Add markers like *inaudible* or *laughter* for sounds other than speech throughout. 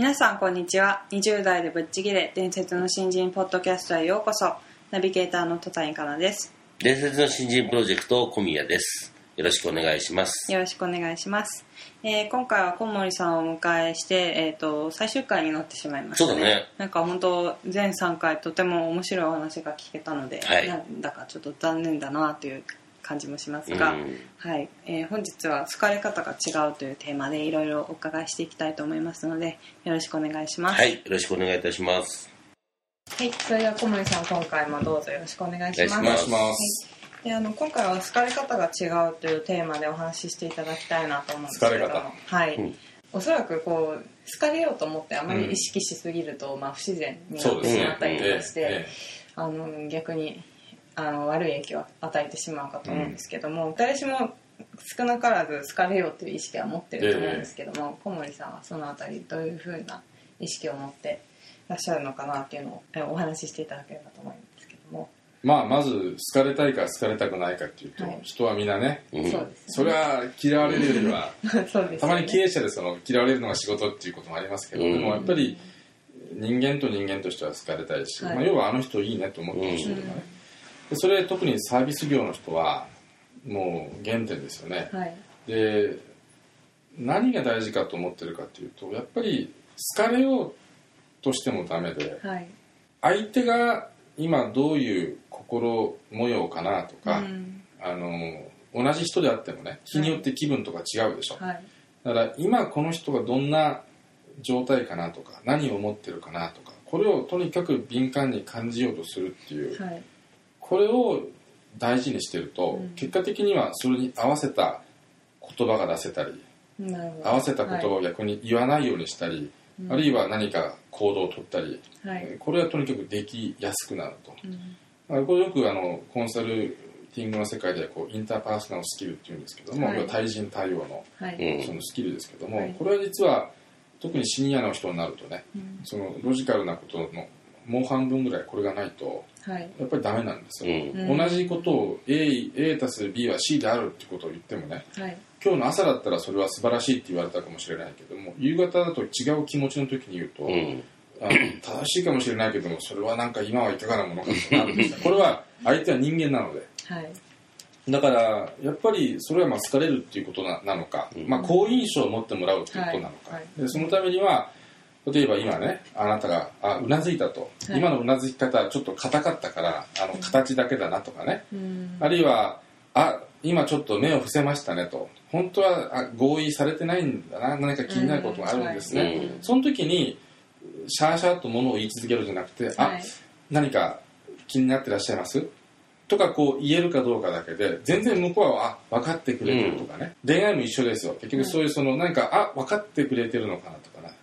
皆さんこんにちは。20代でぶっちぎれ伝説の新人ポッドキャストへようこそ。ナビゲーターの戸谷香奈です。伝説の新人プロジェクト小宮です。よろしくお願いします。よろしくお願いします、えー今回は小森さんをお迎えして、えー、と最終回になってしまいましたそうだね。なんか本当全3回とても面白いお話が聞けたので、はい。なんだかちょっと残念だなという感じもしますが、うん。はい。えー本日は好かれ方が違うというテーマでいろいろお伺いしていきたいと思いますのでよろしくお願いします。はい。よろしくお願いいたします。はい、それでは小森さん今回もどうぞよろしくお願いします。お願いします。はい。であの今回は好かれ方が違うというテーマでお話ししていただきたいなと思うんですけれども。はい、うん。おそらくこう好かれようと思ってあまり意識しすぎると、まあ、不自然になってしまったりとかして、ええあの逆にあの悪い影響を与えてしまうかと思うんですけども、誰しも少なからず好かれようという意識は持ってると思うんですけども、小森さんはそのあたりどういうふうな意識を持っていらっしゃるのかなっていうのをえお話ししていただければと思うんですけども、まあまず好かれたいか好かれたくないかっていうと、はい。人はみんなねうん。それは嫌われるよりは *laughs* ね。たまに経営者でその嫌われるのが仕事っていうこともありますけど、うん。でもやっぱり人間と人間としては好かれたいし、はい。まあ、要はあの人いいねと思ってほしいとかね、でそれ特にサービス業の人はもう原点ですよね、はい。で何が大事かと思ってるかっていうとやっぱり好かれようとしてもダメではい。相手が今どういう心模様かなとか、うん。あの同じ人であってもね日によって気分とか違うでしょ、はい。だから今この人がどんな状態かなとか何を思ってるかなとかこれをとにかく敏感に感じようとするっていうはいこれを大事にしてると、うん。結果的にはそれに合わせた言葉が出せたり合わせた言葉を逆に言わないようにしたり、あるいは何か行動を取ったり、はい。これはとにかくできやすくなると。うん。あこれよくあのコンサルティングの世界ではこうインターパーソナルスキルっていうんですけども、はい。対人対応のはい。うんそのスキルですけども、はい。これは実は特にシニアの人になるとねうん。そのロジカルなことのもう半分ぐらいこれがないとはい。やっぱりダメなんですよ、うん。うん。同じことを A, A たす B は C であるってことを言ってもねはい。今日の朝だったらそれは素晴らしいって言われたかもしれないけども夕方だと違う気持ちの時に言うと、うん。あの正しいかもしれないけどもそれはなんか今はいかがなものかとなるんですよ。*laughs* これは相手は人間なので。はい。だからやっぱりそれはまあ好かれるっていうことななのか、うん。まあ、好印象を持ってもらうっていうことなのか、はい。でそのためには例えば今ねあなたがあうなずいたと、はい。今のうなずき方ちょっと硬かったからあの形だけだなとかね、うん。あるいはあ今ちょっと目を伏せましたねと。本当はあ合意されてないんだな。何か気になることがあるんですね、うん。はい。その時にシャーシャーとものを言い続けるんじゃなくて、はあい。何か気になってらっしゃいます？とかこう言えるかどうかだけで全然向こうはあ分かってくれてるとかね、恋愛も一緒ですよ。結局そういうその何かあ分かってくれてるのかなとかね。あ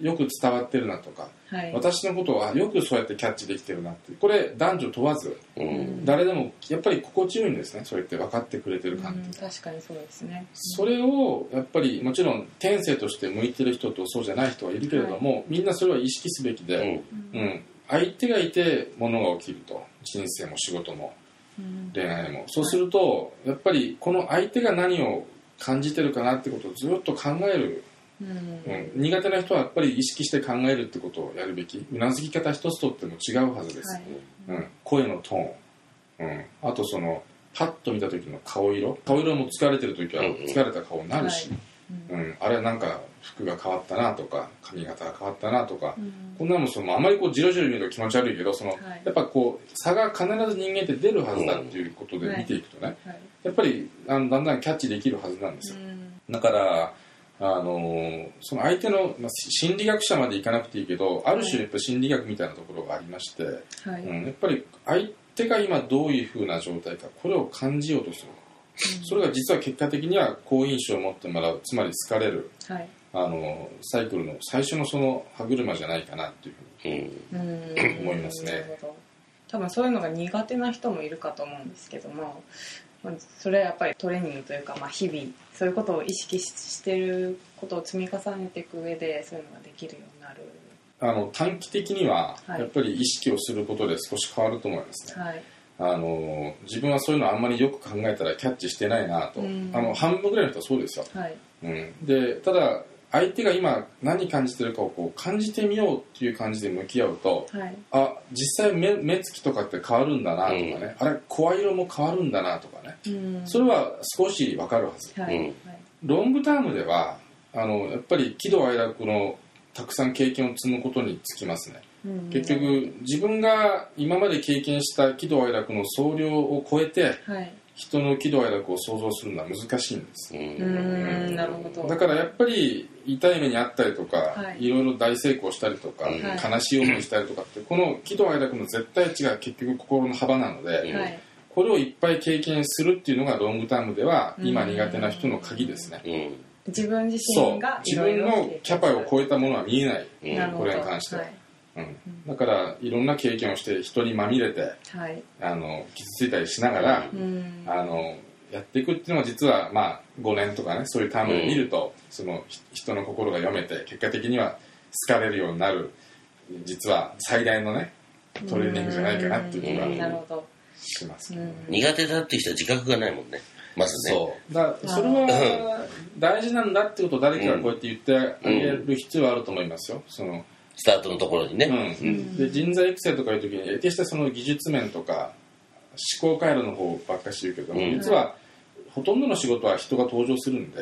よく伝わってるなとかはい。私のことはよくそうやってキャッチできてるなってこれ男女問わずうん。誰でもやっぱり心地よいんですねそうやって分かってくれてる感って。いうのはうん確かにそうですね。それをやっぱりもちろん天性として向いてる人とそうじゃない人はいるけれども、みんなそれは意識すべきうで、ん。うん。相手がいて物が起きると人生も仕事もうん。恋愛も。そうするとやっぱりこの相手が何を感じてるかなってことをずっと考える、うん。うん、苦手な人はやっぱり意識して考えるってことをやるべき。うなずき方一つとっても違うはずです、はい。うん、声のトーン、うん、あとそのパッと見た時の顔色。顔色も疲れてる時はうんうん。疲れた顔になるし、はい。うん。あれなんか服が変わったなとか髪型が変わったなとか、うん。こんなのもそのあまりこうじろじろ見ると気持ち悪いけどその、はい。やっぱこう差が必ず人間って出るはずだっていうことで見ていくとね、はい。やっぱりあのだんだんキャッチできるはずなんですよ、うん。だからあのーその相手の、まあ、心理学者までいかなくていいけどある種やっぱ心理学みたいなところがありまして、はい。うん、やっぱり相手が今どういうふうな状態かこれを感じようとする、それが実は結果的には好印象を持ってもらうつまり好かれるはい。あのサイクルの最初のその歯車じゃないかなっていうふうにうん。うん思いますね。多分そういうのが苦手な人もいるかと思うんですけどもまあそれはやっぱりトレーニングというか、まあ、日々そういうことを意識ししてることを積み重ねていく上でそういうのができるようになる。あの短期的にははい。やっぱり意識をすることで少し変わると思いますね、はい。あの自分はそういうのあんまりよく考えたらキャッチしてないなと、うん。あの半分ぐらいの人はそうですよ、はい。うん、でただ相手が今何感じてるかをこう感じてみようっていう感じで向き合うとはい。あ実際目目つきとかって変わるんだなとかね、あれ声色も変わるんだなとかね。うん。それは少し分かるはず。はい、うん。はい。ロングタームではあのやっぱり喜怒哀楽のたくさん経験を積むことにつきますね。うん。結局自分が今まで経験した喜怒哀楽の総量を超えてはい人の喜怒哀楽を想像するのは難しいんです。ううんんなるほど。だからやっぱり痛い目にあったりとか、はい。い、ろいろ大成功したりとか、はい。悲しい思いしたりとかってこの喜怒哀楽の絶対値が結局心の幅なので、うんはい。これをいっぱい経験するっていうのがロングタームではうん。今苦手な人の鍵ですね、うん。自分自そう。身がい自分のキャパを超えたものは見えない、うんこなるほど。れに関しては。はい。うん、だからいろんな経験をして人にまみれてはい。あの傷ついたりしながら、うん。あのやっていくっていうのは実はまあ5年とかねそういうタームで見ると、そのひ人の心が読めて結果的には好かれるようになる実は最大のねトレーニングじゃないかなっていう気うん。なるがします、うん。苦手だっていう人は自覚がないもんねまずね。そう。だそれは大事なんだってことを誰かがこうやって言ってあげる必要はあると思いますよ。そのスタートのところにね、うん、で人材育成とかいう時に決してその技術面とか思考回路の方ばっかし言うけども、うん。実はほとんどの仕事は人が登場するんで、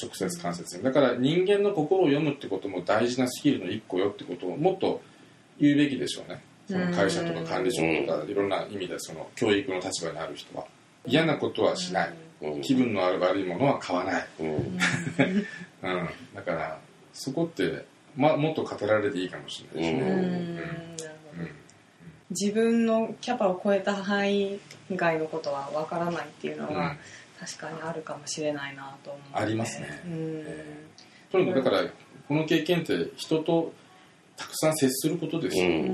直接間接に。だから人間の心を読むってことも大事なスキルの一個よってことをもっと言うべきでしょうね。その会社とか管理職とかいろんな意味でその教育の立場にある人は。嫌なことはしない。うん。気分の悪いものは買わない、うん。*laughs* うん、だからそこって、ま、もっと語られていいかもしれないですね、自分のキャパを超えた範囲外のことはわからないっていうのは、うん。確かにあるかもしれないなと思う、ありますね。うん。とにかくだからこの経験って人とたくさん接することですよ、ううん。ん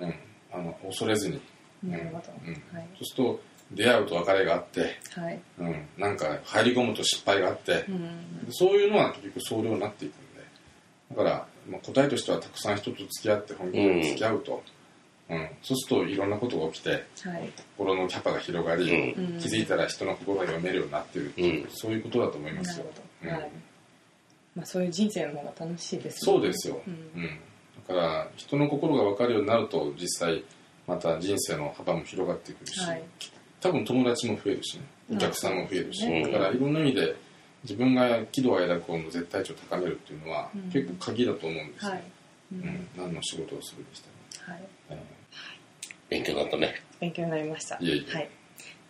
うん。あの恐れずに。なるほど、うん。はい。そうすると出会うと別れがあって、はい。うん、なんか入り込むと失敗があってう、ん。そういうのは結局総量になっていくんで。だから、まあ、答えとしてはたくさん人と付き合って本気で付き合うと、うん。そうするといろんなことが起きてはい。心のキャパが広がり、うん。気づいたら人の心が読めるようになってるっていう、うん。そういうことだと思いまなすよ。るほど、うん。はい。まあ、そういう人生の方が楽しいですそうですよ、うん。うん、だから人の心が分かるようになると実際また人生の幅も広がってくるし、はい。多分友達も増えるしね。お客さんも増えるし、うん。だからいろんな意味で自分が喜怒哀楽の絶対値を高めるっていうのは、うん。結構鍵だと思うんですよ、はい、うん。うん。何の仕事をするにしても、はい、え勉強になったね。勉強になりました。いえいえ。はい。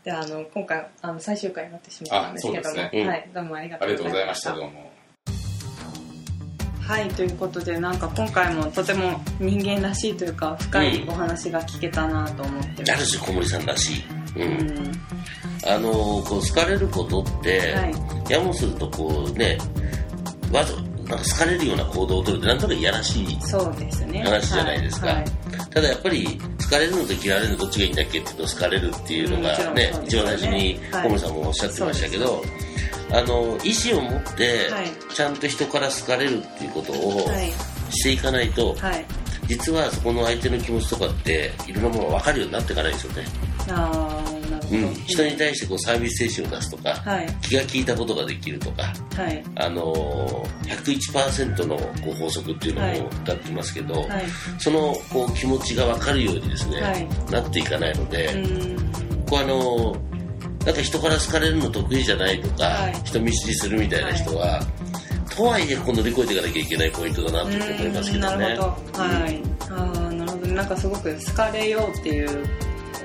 であの今回あの最終回になってしまったんですけども、ね。うん。はい、どうもありがとうございまとうございましたどうもはいということでなんか今回もとても人間らしいというか深いお話が聞けたなと思ってあるます、種小森さんらしい、ううん。んあのこう好かれることって、はい。やもするとこうねわざなんか好かれるような行動をとるってなんとなくいやらしいそうですね。話じゃないですか、はいはい。ただやっぱり好かれるのと嫌われるのどっちがいいんだっけっていうと好かれるっていうのがね、一番最初にはい。小森さんもおっしゃってましたけど、あの意思を持ってはい。ちゃんと人から好かれるっていうことをはい。していかないと、はい。実はそこの相手の気持ちとかっていろんなものが分かるようになっていかないんですよね、ああなるほど、うん、人に対してこうサービス精神を出すとか、はい。気が利いたことができるとかはい。あの101%のこう法則っていうのはい。を歌ってますけど、はい。そのこう気持ちが分かるようにですね、はい。なっていかないので、うん。こうあのなんか人から好かれるの得意じゃないとか、はい。人見知りするみたいな人は、とはいえこう乗り越えていかなきゃいけないポイントだなと思いますけどね。なるほど。はい、ああなるほど。なんかすごく好かれようっていう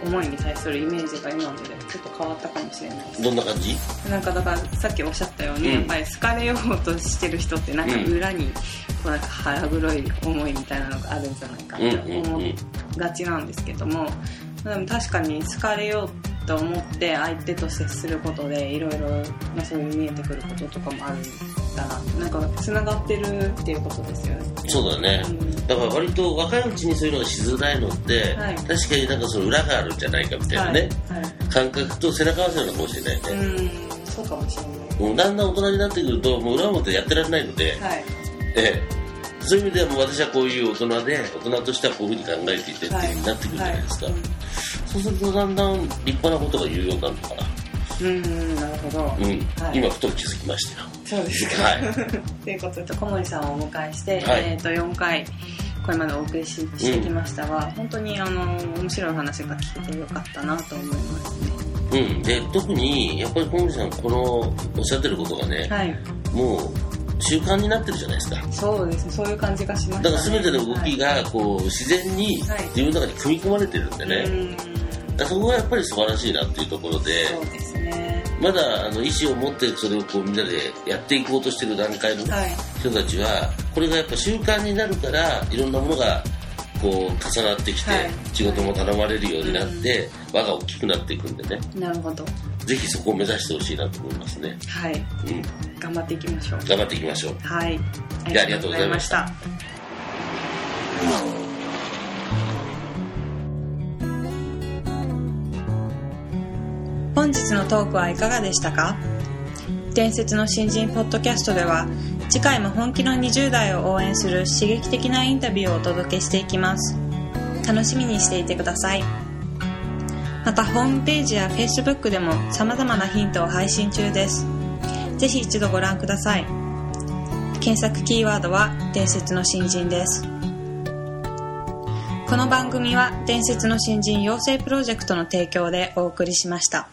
思いに対するイメージが今までちょっと変わったかもしれないどんな感じ？なんかだからさっきおっしゃったように、うん。やっぱり好かれようとしてる人ってなんか裏にこうなんか腹黒い思いみたいなのがあるんじゃないかって思いがちなんですけどもでも確かに好かれようと思って相手と接することでいろいろまあそういう見えてくることとかもあるんだな。なんかつながってるっていうことですよね。そうだね、うん。だから割と若いうちにそういうのがしづらいのって、はい。確かになんかその裏があるんじゃないかみたいなね、はい、はい。感覚と背中合わせなのかもしれないね、うん。そうかもしれない。もうだんだん大人になってくるともう裏表やってられないので、はい。ええ。そういう意味ではもう私はこういう大人で大人としてはこういうふうに考えていてっていうふうになってくるじゃないですか、はいそうするとだんだん立派なことが言うようになるのかな。うん、うん、なるほど、うん、はい。今ふと気づきましたよ。そうですか。はい。*laughs* ということで、小森さんをお迎えして、はい。えっ、と、4回、これまでお送りししてきましたが、本当に、あの、面白い話が聞けてよかったなと思いますね。うん、で特にやっぱり小森さんこのおっしゃってることがね、はい。もう習慣になってるじゃないですか。そうです。ね、そういう感じがしました、ね。だから全ての動きがこう自然にはい。自分の中に組み込まれてるんでね、はい、そこがやっぱり素晴らしいなっていうところでそうですね。まだあの意思を持ってそれをこうみんなでやっていこうとしてる段階のはい。人たちはこれがやっぱ習慣になるからいろんなものがこう重なってきて、はい仕事も頼まれるようになって、輪が大きくなっていくんでねなるほど。ぜひそこを目指してほしいなと思いますね、はい。うん、頑張っていきましょう。頑張っていきましょうはい。じゃあありがとうございました。本日のトークはいかがでしたか？伝説の新人ポッドキャストでは次回も本気の20代を応援する刺激的なインタビューをお届けしていきます。楽しみにしていてください。またホームページや Facebook でも様々なヒントを配信中です。ぜひ一度ご覧ください。検索キーワードは伝説の新人です。この番組は伝説の新人養成プロジェクトの提供でお送りしました。